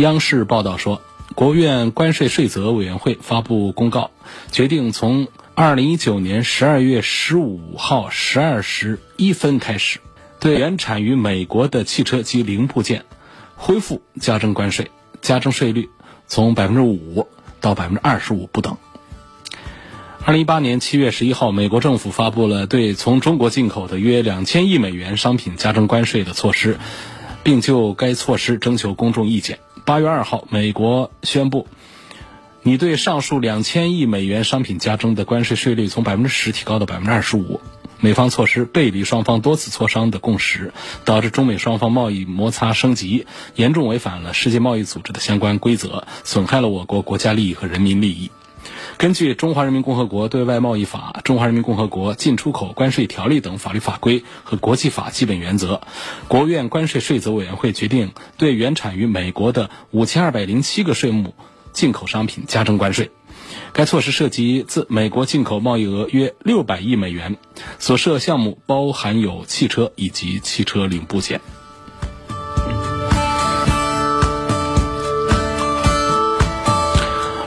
央视报道说，国务院关税税则委员会发布公告，决定从二零一九年十二月十五号十二时一分开始，对原产于美国的汽车及零部件恢复加征关税，加征税率从百分之五到百分之二十五不等。二零一八年七月十一号，美国政府发布了对从中国进口的约两千亿美元商品加征关税的措施。并就该措施征求公众意见。八月二号，美国宣布，拟对上述两千亿美元商品加征的关税税率从百分之十提高到百分之二十五。美方措施背离双方多次磋商的共识，导致中美双方贸易摩擦升级，严重违反了世界贸易组织的相关规则，损害了我国国家利益和人民利益。根据《中华人民共和国对外贸易法》《中华人民共和国进出口关税条例》等法律法规和国际法基本原则，国务院关税税则委员会决定对原产于美国的五千二百零七个税目进口商品加征关税。该措施涉及自美国进口贸易额约六百亿美元，所涉项目包含有汽车以及汽车零部件。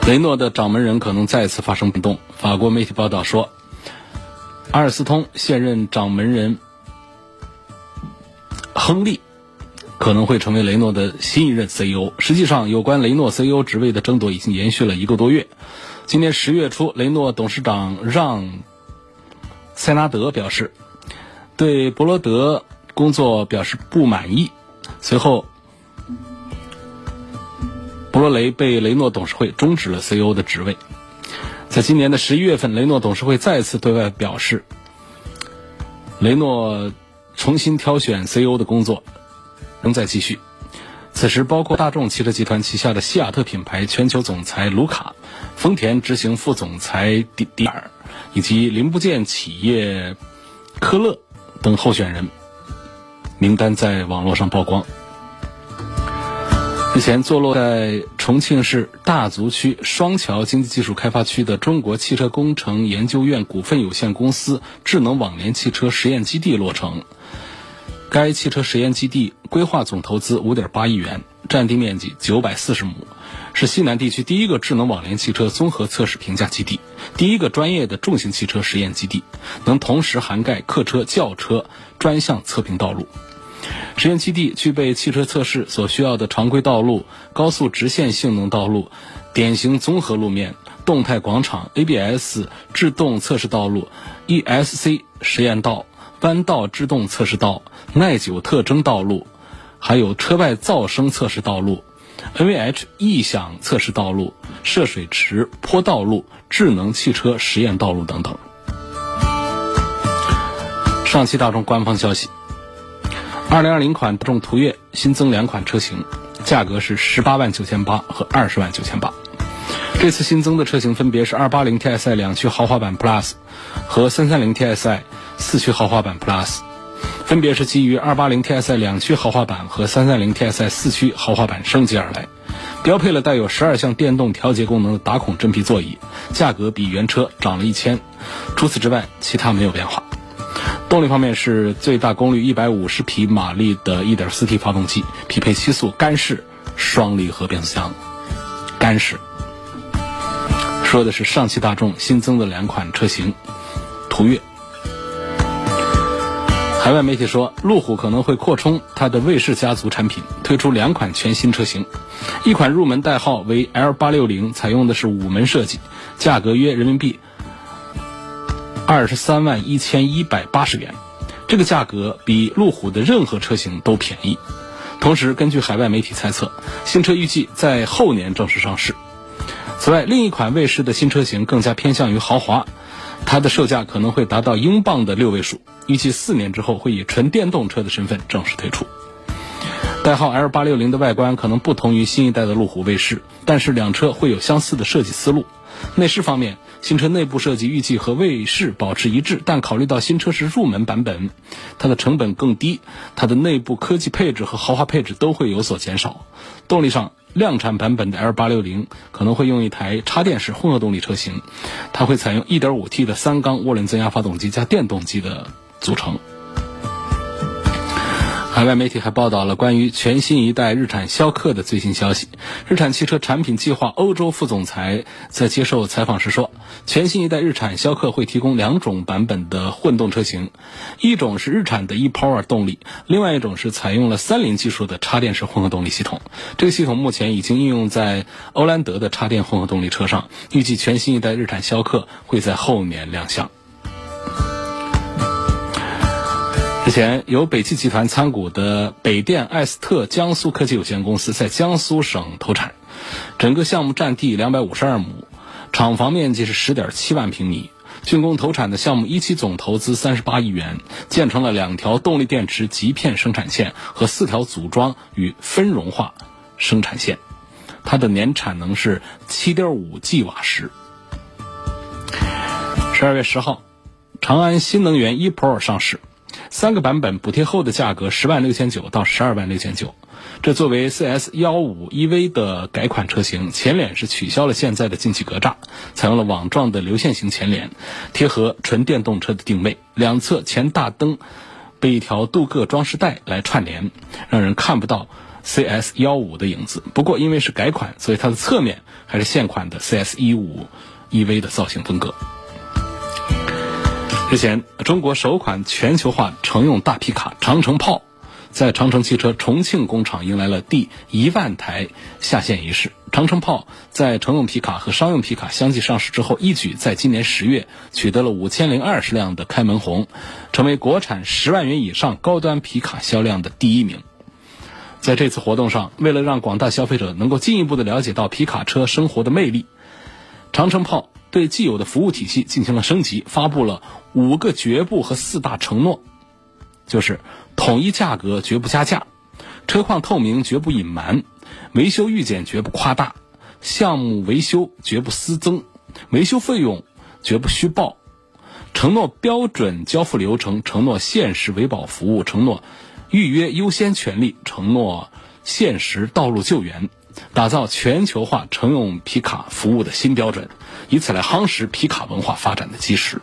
雷诺的掌门人可能再次发生变动。法国媒体报道说，阿尔斯通现任掌门人亨利可能会成为雷诺的新一任 CEO。实际上，有关雷诺 CEO 职位的争夺已经延续了一个多月。今年十月初，雷诺董事长让·塞纳德表示，对博罗德工作表示不满意。随后，博罗雷被雷诺董事会终止了 CEO 的职位。在今年的十一月份，雷诺董事会再次对外表示，雷诺重新挑选 CEO 的工作仍在继续。此时，包括大众汽车集团旗下的西雅特品牌全球总裁卢卡、丰田执行副总裁迪迪尔以及零部件企业科勒等候选人名单在网络上曝光。日前，坐落在重庆市大足区双桥经济技术开发区的中国汽车工程研究院股份有限公司智能网联汽车实验基地落成。该汽车实验基地规划总投资五点八亿元，占地面积九百四十亩，是西南地区第一个智能网联汽车综合测试评价基地，第一个专业的重型汽车实验基地，能同时涵盖客车、轿车专项测评道路。实验基地具备汽车测试所需要的常规道路、高速直线性能道路、典型综合路面、动态广场、ABS 制动测试道路、ESC 实验道、弯道制动测试道、耐久特征道路，还有车外噪声测试道路、NVH 异响测试道路、涉水池坡道路、智能汽车实验道路等等。上汽大众官方消息。二零二零款大众途岳新增两款车型，价格是十八万九千八和二十万九千八。这次新增的车型分别是二八零 TSI 两驱豪华版 Plus 和三三零 TSI 四驱豪华版 Plus，分别是基于二八零 TSI 两驱豪华版和三三零 TSI 四驱豪华版升级而来，标配了带有十二项电动调节功能的打孔真皮座椅，价格比原车涨了一千。除此之外，其他没有变化。动力方面是最大功率一百五十匹马力的 1.4T 发动机，匹配七速干式双离合变速箱。干式说的是上汽大众新增的两款车型，途岳。海外媒体说，路虎可能会扩充它的卫士家族产品，推出两款全新车型，一款入门代号为 L860，采用的是五门设计，价格约人民币。二十三万一千一百八十元，这个价格比路虎的任何车型都便宜。同时，根据海外媒体猜测，新车预计在后年正式上市。此外，另一款卫士的新车型更加偏向于豪华，它的售价可能会达到英镑的六位数，预计四年之后会以纯电动车的身份正式推出。代号 L 八六零的外观可能不同于新一代的路虎卫士，但是两车会有相似的设计思路。内饰方面，新车内部设计预计和卫士保持一致，但考虑到新车是入门版本，它的成本更低，它的内部科技配置和豪华配置都会有所减少。动力上，量产版本的 L 八六零可能会用一台插电式混合动力车型，它会采用 1.5T 的三缸涡轮增压发动机加电动机的组成。海外媒体还报道了关于全新一代日产逍客的最新消息。日产汽车产品计划欧洲副总裁在接受采访时说，全新一代日产逍客会提供两种版本的混动车型，一种是日产的 ePower 动力，另外一种是采用了三菱技术的插电式混合动力系统。这个系统目前已经应用在欧蓝德的插电混合动力车上，预计全新一代日产逍客会在后年亮相。之前由北汽集团参股的北电艾斯特江苏科技有限公司在江苏省投产，整个项目占地两百五十二亩，厂房面积是十点七万平米。竣工投产的项目一期总投资三十八亿元，建成了两条动力电池极片生产线和四条组装与分融化生产线，它的年产能是七点五 G 瓦时。十二月十号，长安新能源 ePro 上市。三个版本补贴后的价格十万六千九到十二万六千九，这作为 CS 幺五 EV 的改款车型，前脸是取消了现在的进气格栅，采用了网状的流线型前脸，贴合纯电动车的定位。两侧前大灯被一条镀铬装饰带来串联，让人看不到 CS 幺五的影子。不过因为是改款，所以它的侧面还是现款的 CS 一五 EV 的造型风格。之前，中国首款全球化乘用大皮卡长城炮，在长城汽车重庆工厂迎来了第一万台下线仪式。长城炮在乘用皮卡和商用皮卡相继上市之后，一举在今年十月取得了五千零二十辆的开门红，成为国产十万元以上高端皮卡销量的第一名。在这次活动上，为了让广大消费者能够进一步的了解到皮卡车生活的魅力，长城炮。对既有的服务体系进行了升级，发布了五个绝不和四大承诺，就是统一价格绝不加价，车况透明绝不隐瞒，维修预检绝不夸大，项目维修绝不私增，维修费用绝不虚报，承诺标准交付流程，承诺限时维保服务，承诺预约优先权利，承诺限时道路救援。打造全球化乘用皮卡服务的新标准，以此来夯实皮卡文化发展的基石。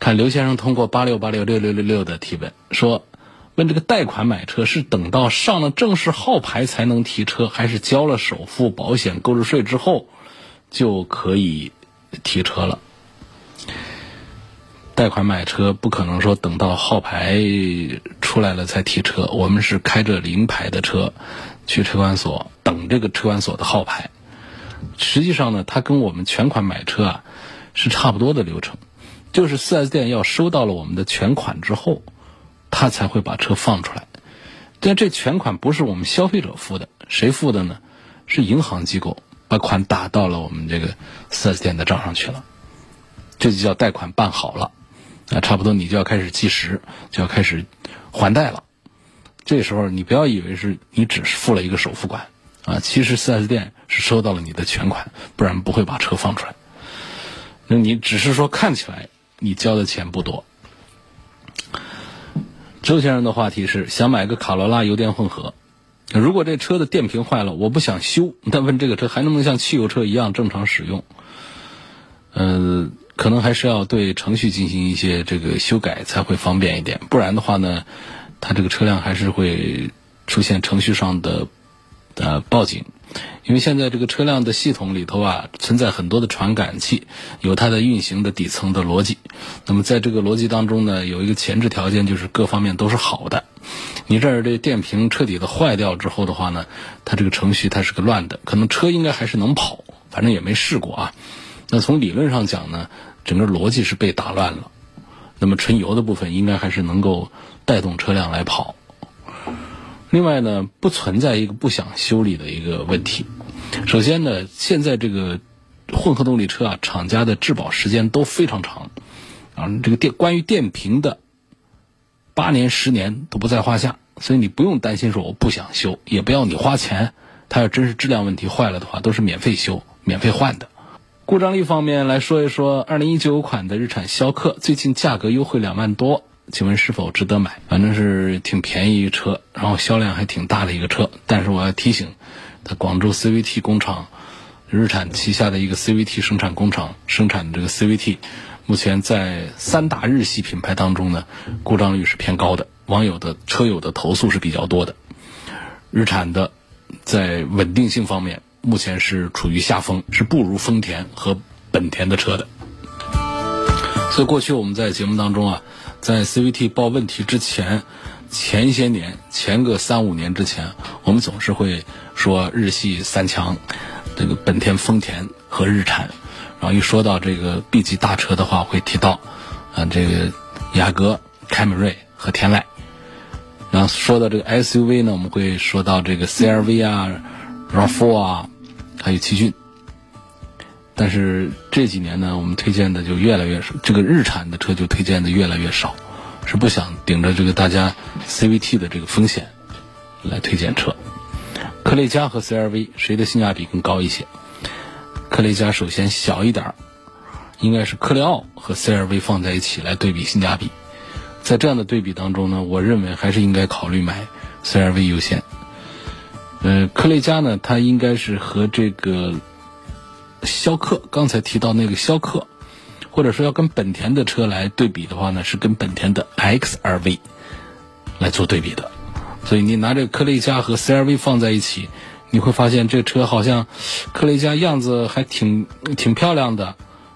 看刘先生通过八六八六六六六六的提问说，问这个贷款买车是等到上了正式号牌才能提车，还是交了首付、保险、购置税之后就可以提车了？贷款买车不可能说等到号牌出来了才提车，我们是开着临牌的车。去车管所等这个车管所的号牌，实际上呢，它跟我们全款买车啊是差不多的流程，就是 4S 店要收到了我们的全款之后，他才会把车放出来。但这全款不是我们消费者付的，谁付的呢？是银行机构把款打到了我们这个 4S 店的账上去了，这就叫贷款办好了，啊，差不多你就要开始计时，就要开始还贷了。这时候你不要以为是你只是付了一个首付款，啊，其实 4S 店是收到了你的全款，不然不会把车放出来。那你只是说看起来你交的钱不多。周先生的话题是想买个卡罗拉油电混合，如果这车的电瓶坏了，我不想修，但问这个车还能不能像汽油车一样正常使用？呃，可能还是要对程序进行一些这个修改才会方便一点，不然的话呢？它这个车辆还是会出现程序上的呃报警，因为现在这个车辆的系统里头啊存在很多的传感器，有它的运行的底层的逻辑。那么在这个逻辑当中呢，有一个前置条件就是各方面都是好的。你这儿这电瓶彻底的坏掉之后的话呢，它这个程序它是个乱的，可能车应该还是能跑，反正也没试过啊。那从理论上讲呢，整个逻辑是被打乱了。那么纯油的部分应该还是能够。带动车辆来跑。另外呢，不存在一个不想修理的一个问题。首先呢，现在这个混合动力车啊，厂家的质保时间都非常长啊。这个电关于电瓶的八年、十年都不在话下所以你不用担心说我不想修，也不要你花钱。它要真是质量问题坏了的话，都是免费修、免费换的。故障率方面来说一说，二零一九款的日产逍客最近价格优惠两万多，请问是否值得买？反正是挺便宜一车，然后销量还挺大的一个车。但是我要提醒，它广州 CVT 工厂，日产旗下的一个 CVT 生产工厂生产的这个 CVT，目前在三大日系品牌当中呢，故障率是偏高的，网友的车友的投诉是比较多的。日产的。在稳定性方面，目前是处于下风，是不如丰田和本田的车的。所以过去我们在节目当中啊，在 CVT 报问题之前，前些年前个三五年之前，我们总是会说日系三强，这个本田、丰田和日产。然后一说到这个 B 级大车的话，会提到啊这个雅阁、凯美瑞和天籁。然后说到这个 SUV 呢，我们会说到这个 CRV 啊、RAV4 啊，还有奇骏。但是这几年呢，我们推荐的就越来越少，这个日产的车就推荐的越来越少，是不想顶着这个大家 CVT 的这个风险来推荐车。科雷嘉和 CRV 谁的性价比更高一些？科雷嘉首先小一点应该是科雷傲和 CRV 放在一起来对比性价比。在这样的对比当中呢，我认为还是应该考虑买 CRV 优先。呃，科雷嘉呢，它应该是和这个逍客刚才提到那个逍客，或者说要跟本田的车来对比的话呢，是跟本田的 XRV 来做对比的。所以你拿这个科雷嘉和 CRV 放在一起，你会发现这车好像科雷嘉样子还挺挺漂亮的，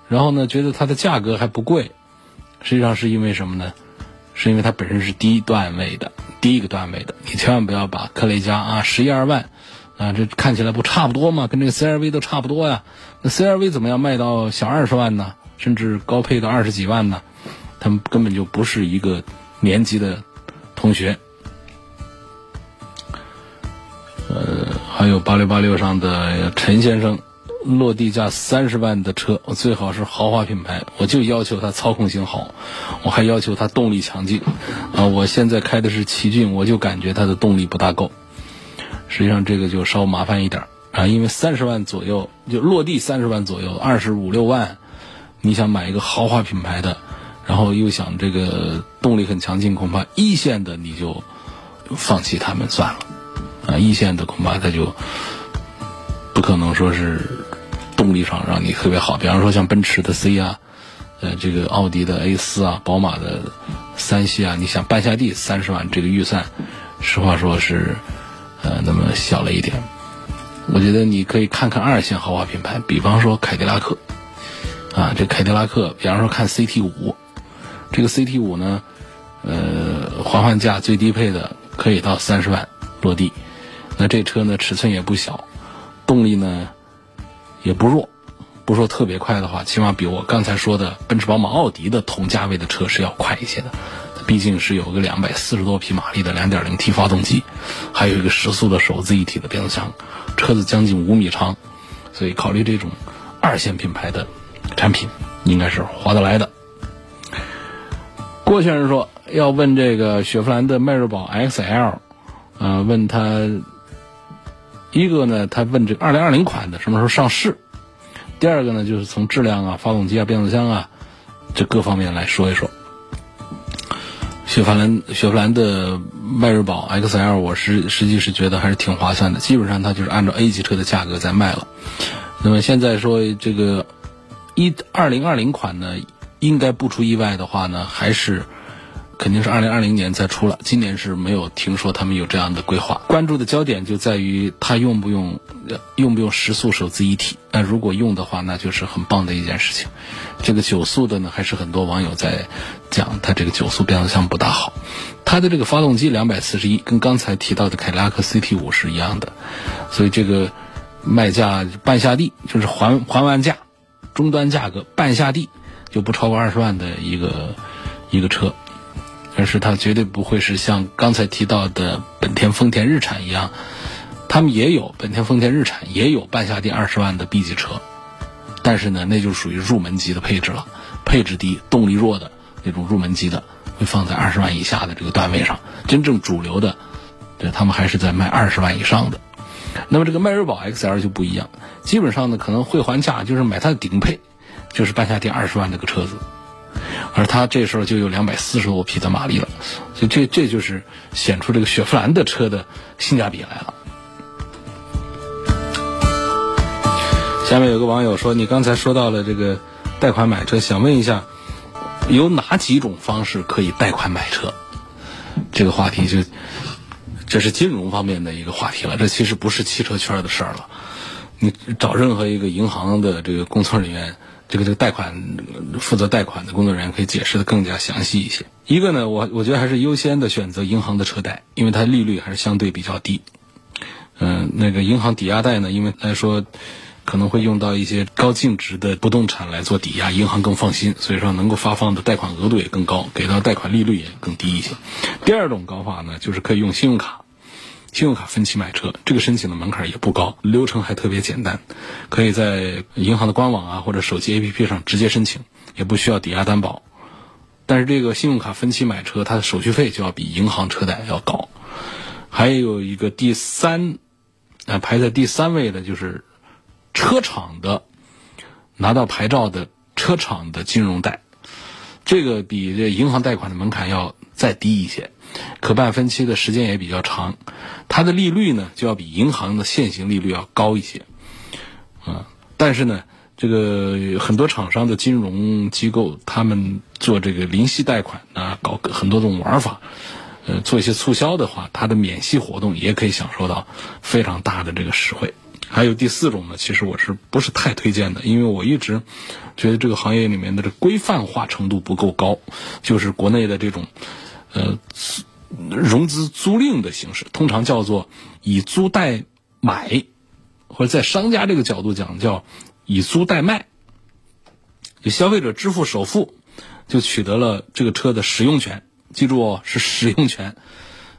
然后呢，觉得它的价格还不贵。实际上是因为什么呢？是因为它本身是低段位的，第一个段位的，你千万不要把科雷嘉啊十一二万，啊这看起来不差不多吗？跟这个 CRV 都差不多呀。那 CRV 怎么样卖到小二十万呢？甚至高配到二十几万呢？他们根本就不是一个年级的同学。呃，还有八六八六上的陈先生。落地价三十万的车，我最好是豪华品牌，我就要求它操控性好，我还要求它动力强劲。啊，我现在开的是奇骏，我就感觉它的动力不大够。实际上这个就稍麻烦一点啊，因为三十万左右就落地三十万左右，二十五六万，你想买一个豪华品牌的，然后又想这个动力很强劲，恐怕一线的你就放弃他们算了。啊，一线的恐怕他就不可能说是。动力上让你特别好，比方说像奔驰的 C 啊，呃，这个奥迪的 A 四啊，宝马的三系啊，你想半下地三十万这个预算，实话说是呃那么小了一点。我觉得你可以看看二线豪华品牌，比方说凯迪拉克啊，这凯迪拉克，比方说看 CT 五，这个 CT 五呢，呃，还换价最低配的可以到三十万落地，那这车呢尺寸也不小，动力呢。也不弱，不说特别快的话，起码比我刚才说的奔驰、宝马、奥迪的同价位的车是要快一些的。毕竟是有个两百四十多匹马力的 2.0T 发动机，还有一个时速的手自一体的变速箱，车子将近五米长，所以考虑这种二线品牌的产品应该是划得来的。郭先生说要问这个雪佛兰的迈锐宝 XL，呃，问他。一个呢，他问这个二零二零款的什么时候上市？第二个呢，就是从质量啊、发动机啊、变速箱啊这各方面来说一说。雪佛兰雪佛兰的迈锐宝 XL，我实实际是觉得还是挺划算的，基本上它就是按照 A 级车的价格在卖了。那么现在说这个一二零二零款呢，应该不出意外的话呢，还是。肯定是二零二零年再出了，今年是没有听说他们有这样的规划。关注的焦点就在于它用不用，用不用时速手自一体。那如果用的话，那就是很棒的一件事情。这个九速的呢，还是很多网友在讲，它这个九速变速箱不大好。它的这个发动机两百四十一，跟刚才提到的凯迪拉克 CT 五是一样的，所以这个卖价半下地，就是还还完价，终端价格半下地就不超过二十万的一个一个车。但是它绝对不会是像刚才提到的本田、丰田、日产一样，他们也有本田、丰田、日产也有半下地二十万的 B 级车，但是呢，那就属于入门级的配置了，配置低、动力弱的那种入门级的，会放在二十万以下的这个段位上。真正主流的对他们还是在卖二十万以上的。那么这个迈锐宝 XL 就不一样，基本上呢可能会还价就是买它的顶配，就是半价店二十万那个车子，而它这时候就有两百四十多匹的马力了，所以这这就是显出这个雪佛兰的车的性价比来了。下面有个网友说，你刚才说到了这个贷款买车，想问一下，有哪几种方式可以贷款买车？这个话题就。这是金融方面的一个话题了，这其实不是汽车圈的事儿了。你找任何一个银行的这个工作人员，这个这个贷款负责贷款的工作人员可以解释的更加详细一些。一个呢，我我觉得还是优先的选择银行的车贷，因为它利率还是相对比较低。嗯，那个银行抵押贷呢，因为来说可能会用到一些高净值的不动产来做抵押，银行更放心，所以说能够发放的贷款额度也更高，给到贷款利率也更低一些。第二种高法呢，就是可以用信用卡。信用卡分期买车，这个申请的门槛也不高，流程还特别简单，可以在银行的官网啊或者手机 APP 上直接申请，也不需要抵押担保。但是这个信用卡分期买车，它的手续费就要比银行车贷要高。还有一个第三，啊排在第三位的就是车厂的拿到牌照的车厂的金融贷，这个比这银行贷款的门槛要再低一些。可办分期的时间也比较长，它的利率呢就要比银行的现行利率要高一些，啊，但是呢，这个很多厂商的金融机构他们做这个零息贷款啊，搞很多种玩法，呃，做一些促销的话，它的免息活动也可以享受到非常大的这个实惠。还有第四种呢，其实我是不是太推荐的？因为我一直觉得这个行业里面的这规范化程度不够高，就是国内的这种。呃，融资租赁的形式通常叫做以租代买，或者在商家这个角度讲叫以租代卖。就消费者支付首付，就取得了这个车的使用权。记住哦，是使用权，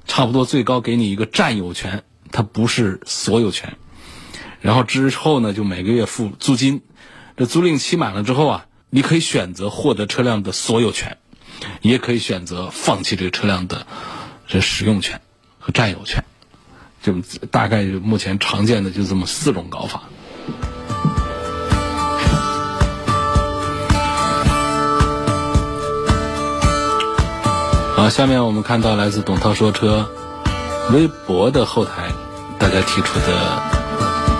差不多最高给你一个占有权，它不是所有权。然后之后呢，就每个月付租金。这租赁期满了之后啊，你可以选择获得车辆的所有权。也可以选择放弃这个车辆的这使用权和占有权，就大概目前常见的就这么四种搞法。好，下面我们看到来自董涛说车微博的后台，大家提出的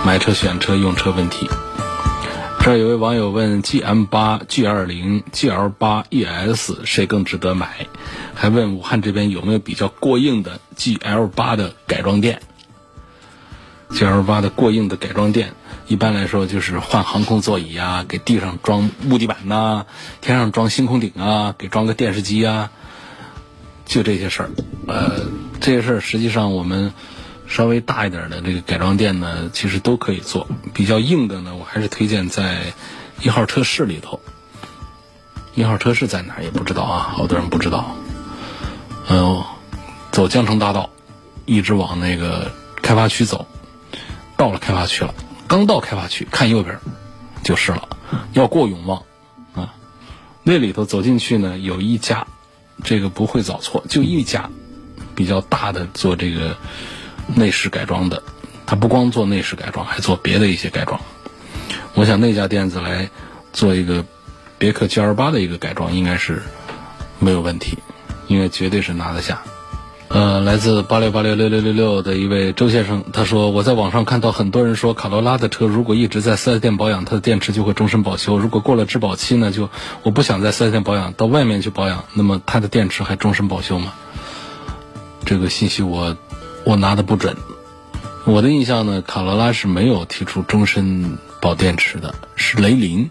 买车、选车、用车问题。这儿有位网友问：G M 八、G 二零、G L 八 E S 谁更值得买？还问武汉这边有没有比较过硬的 G L 八的改装店？G L 八的过硬的改装店，一般来说就是换航空座椅啊，给地上装木地板呐，天上装星空顶啊，给装个电视机啊，就这些事儿。呃，这些事儿实际上我们。稍微大一点的这个改装店呢，其实都可以做。比较硬的呢，我还是推荐在一号车市里头。一号车市在哪儿也不知道啊，好多人不知道。嗯，走江城大道，一直往那个开发区走，到了开发区了，刚到开发区，看右边就是了。要过永旺啊，那里头走进去呢，有一家，这个不会找错，就一家比较大的做这个。内饰改装的，他不光做内饰改装，还做别的一些改装。我想那家店子来做一个别克 GL 八的一个改装，应该是没有问题，应该绝对是拿得下。呃，来自八六八六六六六六的一位周先生，他说我在网上看到很多人说卡罗拉的车如果一直在四 S 店保养，它的电池就会终身保修；如果过了质保期呢，就我不想在四 S 店保养，到外面去保养，那么它的电池还终身保修吗？这个信息我。我拿的不准，我的印象呢，卡罗拉是没有提出终身保电池的，是雷凌、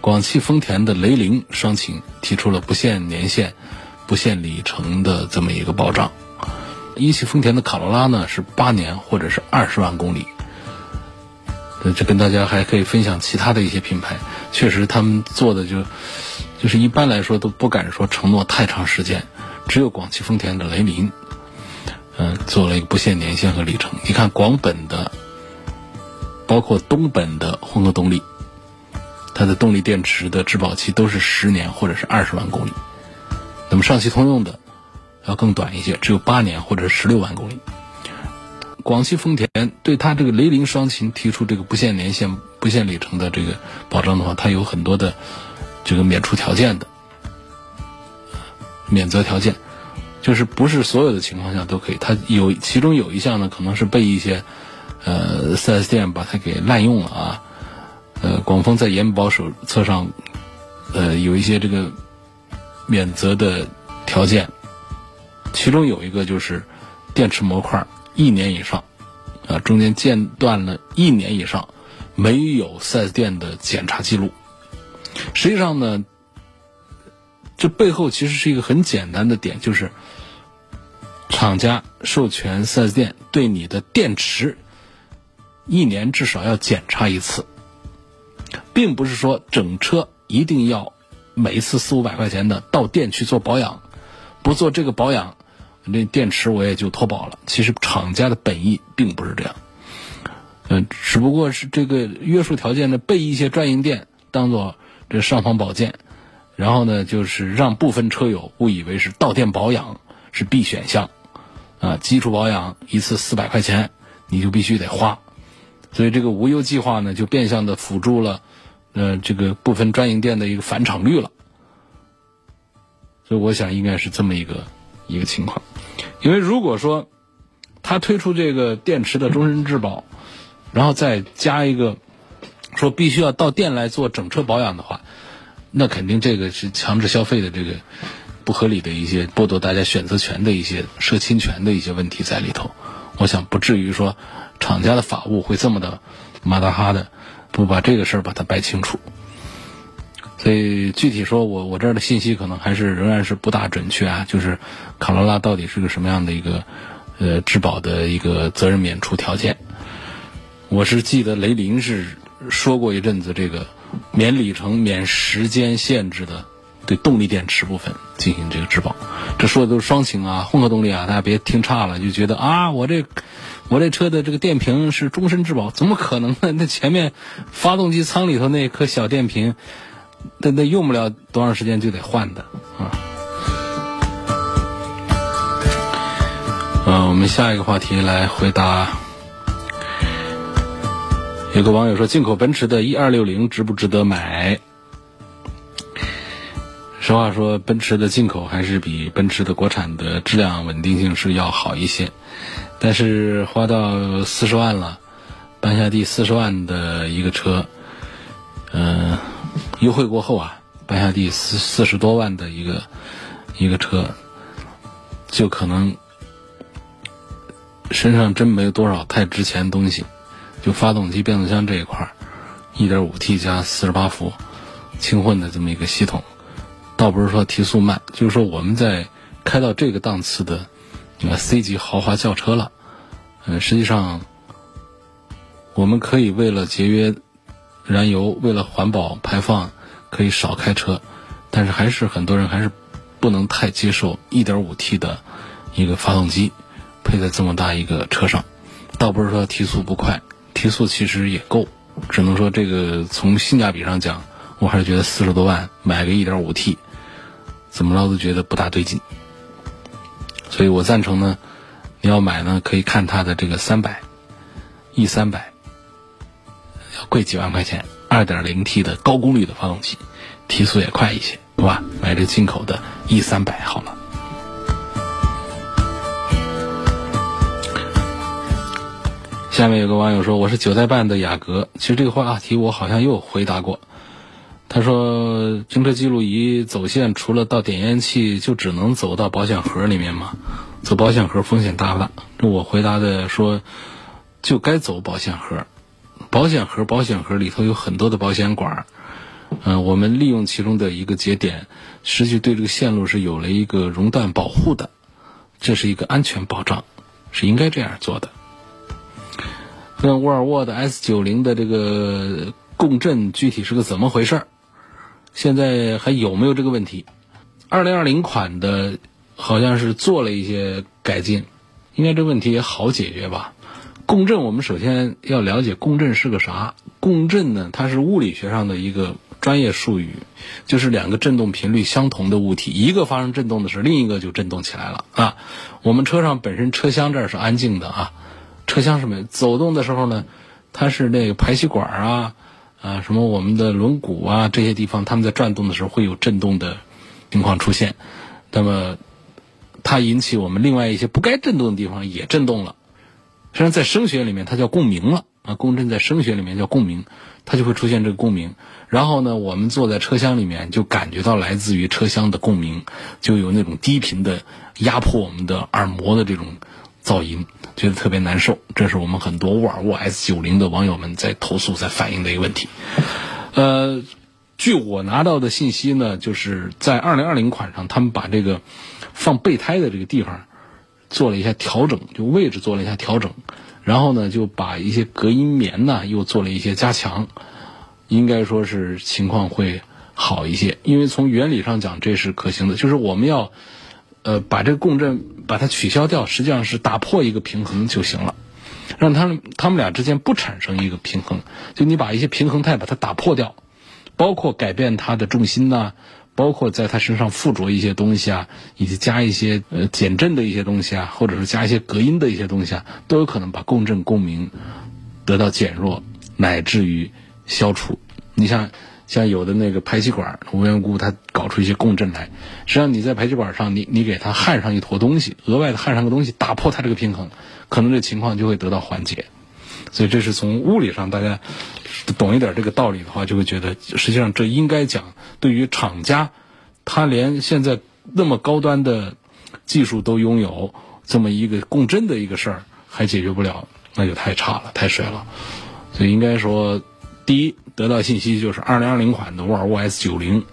广汽丰田的雷凌双擎提出了不限年限、不限里程的这么一个保障。一汽丰田的卡罗拉呢是八年或者是二十万公里。这跟大家还可以分享其他的一些品牌，确实他们做的就就是一般来说都不敢说承诺太长时间，只有广汽丰田的雷凌。嗯，做了一个不限年限和里程。你看广本的，包括东本的混合动力，它的动力电池的质保期都是十年或者是二十万公里。那么上汽通用的要更短一些，只有八年或者是十六万公里。广汽丰田对它这个雷凌双擎提出这个不限年限、不限里程的这个保障的话，它有很多的这个免除条件的免责条件，就是不是所有的情况下都可以。它有其中有一项呢，可能是被一些呃 4S 店把它给滥用了啊。呃，广丰在延保手册上呃有一些这个免责的条件，其中有一个就是电池模块。一年以上，啊，中间间断了一年以上，没有 4S 店的检查记录。实际上呢，这背后其实是一个很简单的点，就是厂家授权 4S 店对你的电池一年至少要检查一次，并不是说整车一定要每一次四五百块钱的到店去做保养，不做这个保养。那电池我也就脱保了。其实厂家的本意并不是这样，嗯，只不过是这个约束条件呢，被一些专营店当做这尚方宝剑，然后呢，就是让部分车友误以为是到店保养是必选项，啊，基础保养一次四百块钱，你就必须得花，所以这个无忧计划呢，就变相的辅助了，呃，这个部分专营店的一个返厂率了，所以我想应该是这么一个一个情况。因为如果说他推出这个电池的终身质保，然后再加一个说必须要到店来做整车保养的话，那肯定这个是强制消费的这个不合理的一些剥夺大家选择权的一些涉侵权的一些问题在里头。我想不至于说厂家的法务会这么的马大哈的不把这个事儿把它掰清楚。所以具体说，我我这儿的信息可能还是仍然是不大准确啊。就是卡罗拉到底是个什么样的一个呃质保的一个责任免除条件？我是记得雷凌是说过一阵子这个免里程、免时间限制的，对动力电池部分进行这个质保。这说的都是双擎啊，混合动力啊，大家别听差了，就觉得啊，我这我这车的这个电瓶是终身质保，怎么可能呢？那前面发动机舱里头那颗小电瓶。那那用不了多长时间就得换的啊。嗯，我们下一个话题来回答。有个网友说，进口奔驰的一二六零值不值得买？实话说，奔驰的进口还是比奔驰的国产的质量稳定性是要好一些，但是花到四十万了，半下地四十万的一个车，嗯。优惠过后啊，半下地四四十多万的一个一个车，就可能身上真没多少太值钱东西，就发动机、变速箱这一块儿，一点五 T 加四十八伏轻混的这么一个系统，倒不是说提速慢，就是说我们在开到这个档次的 C 级豪华轿车了，嗯，实际上我们可以为了节约。燃油为了环保排放，可以少开车，但是还是很多人还是不能太接受 1.5T 的一个发动机配在这么大一个车上。倒不是说提速不快，提速其实也够，只能说这个从性价比上讲，我还是觉得四十多万买个 1.5T，怎么着都觉得不大对劲。所以我赞成呢，你要买呢，可以看它的这个300 E300。贵几万块钱，二点零 T 的高功率的发动机，提速也快一些，对吧？买这进口的 E 三百好了。下面有个网友说：“我是九代半的雅阁。”其实这个话题我好像又回答过。他说：“行车记录仪走线，除了到点烟器，就只能走到保险盒里面吗？走保险盒风险大不大？”我回答的说：“就该走保险盒。”保险盒，保险盒里头有很多的保险管嗯，我们利用其中的一个节点，实际对这个线路是有了一个熔断保护的，这是一个安全保障，是应该这样做的。那沃尔沃的 S 九零的这个共振具体是个怎么回事现在还有没有这个问题？二零二零款的好像是做了一些改进，应该这问题也好解决吧。共振，我们首先要了解共振是个啥。共振呢，它是物理学上的一个专业术语，就是两个振动频率相同的物体，一个发生振动的时候，另一个就振动起来了啊。我们车上本身车厢这儿是安静的啊，车。厢是没，走动的时候呢，它是那个排气管啊，啊什么我们的轮毂啊这些地方，它们在转动的时候会有震动的情况出现，那么它引起我们另外一些不该震动的地方也震动了。实际上在声学里面它叫共鸣了啊，共振在声学里面叫共鸣，它就会出现这个共鸣。然后呢，我们坐在车厢里面就感觉到来自于车厢的共鸣，就有那种低频的压迫我们的耳膜的这种噪音，觉得特别难受。这是我们很多沃尔沃 S90 的网友们在投诉、在反映的一个问题。呃，据我拿到的信息呢，就是在2020款上，他们把这个放备胎的这个地方做了一下调整，就位置做了一下调整，然后呢，就把一些隔音棉呢又做了一些加强。应该说是情况会好一些，因为从原理上讲这是可行的，就是我们要呃把这个共振把它取消掉，实际上是打破一个平衡就行了，让他们他们俩之间不产生一个平衡，就你把一些平衡态把它打破掉，包括改变它的重心呐，包括在它身上附着一些东西啊，以及加一些呃减震的一些东西啊，或者是加一些隔音的一些东西啊，都有可能把共振共鸣得到减弱，乃至于。消除，你像像有的那个排气管无缘无故它搞出一些共振来，实际上你在排气管上你你给它焊上一坨东西，额外的焊上个东西，打破它这个平衡，可能这情况就会得到缓解。所以这是从物理上大家懂一点这个道理的话，就会觉得实际上这应该讲对于厂家，他连现在那么高端的技术都拥有这么一个共振的一个事儿还解决不了，那就太差了，太水了。所以应该说。第一，得到信息就是二零二零款的沃尔沃 S 九零，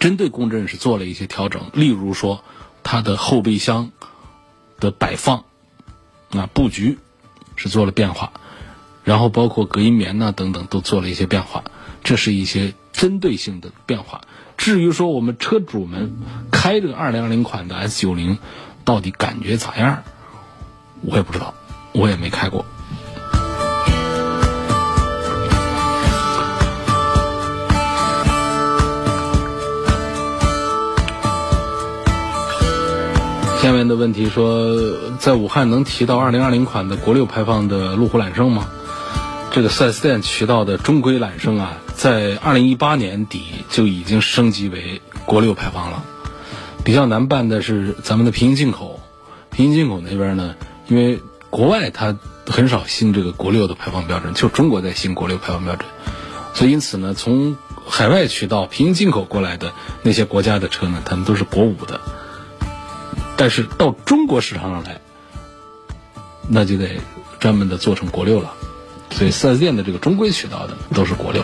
针对共振是做了一些调整，例如说它的后备箱的摆放啊布局是做了变化，然后包括隔音棉呐等等都做了一些变化，这是一些针对性的变化。至于说我们车主们开这个二零二零款的 S 九零到底感觉咋样，我也不知道，我也没开过。下面的问题说，在武汉能提到2020款的国六排放的路虎揽胜吗？这个 4S 店渠道的中规揽胜啊，在2018年底就已经升级为国六排放了。比较难办的是咱们的平行进口，平行进口那边呢，因为国外它很少新这个国六的排放标准，就中国在新国六排放标准，所以因此呢，从海外渠道平行进口过来的那些国家的车呢，他们都是国五的。但是到中国市场上来，那就得专门的做成国六了，所以四 S 店的这个中规渠道的都是国六。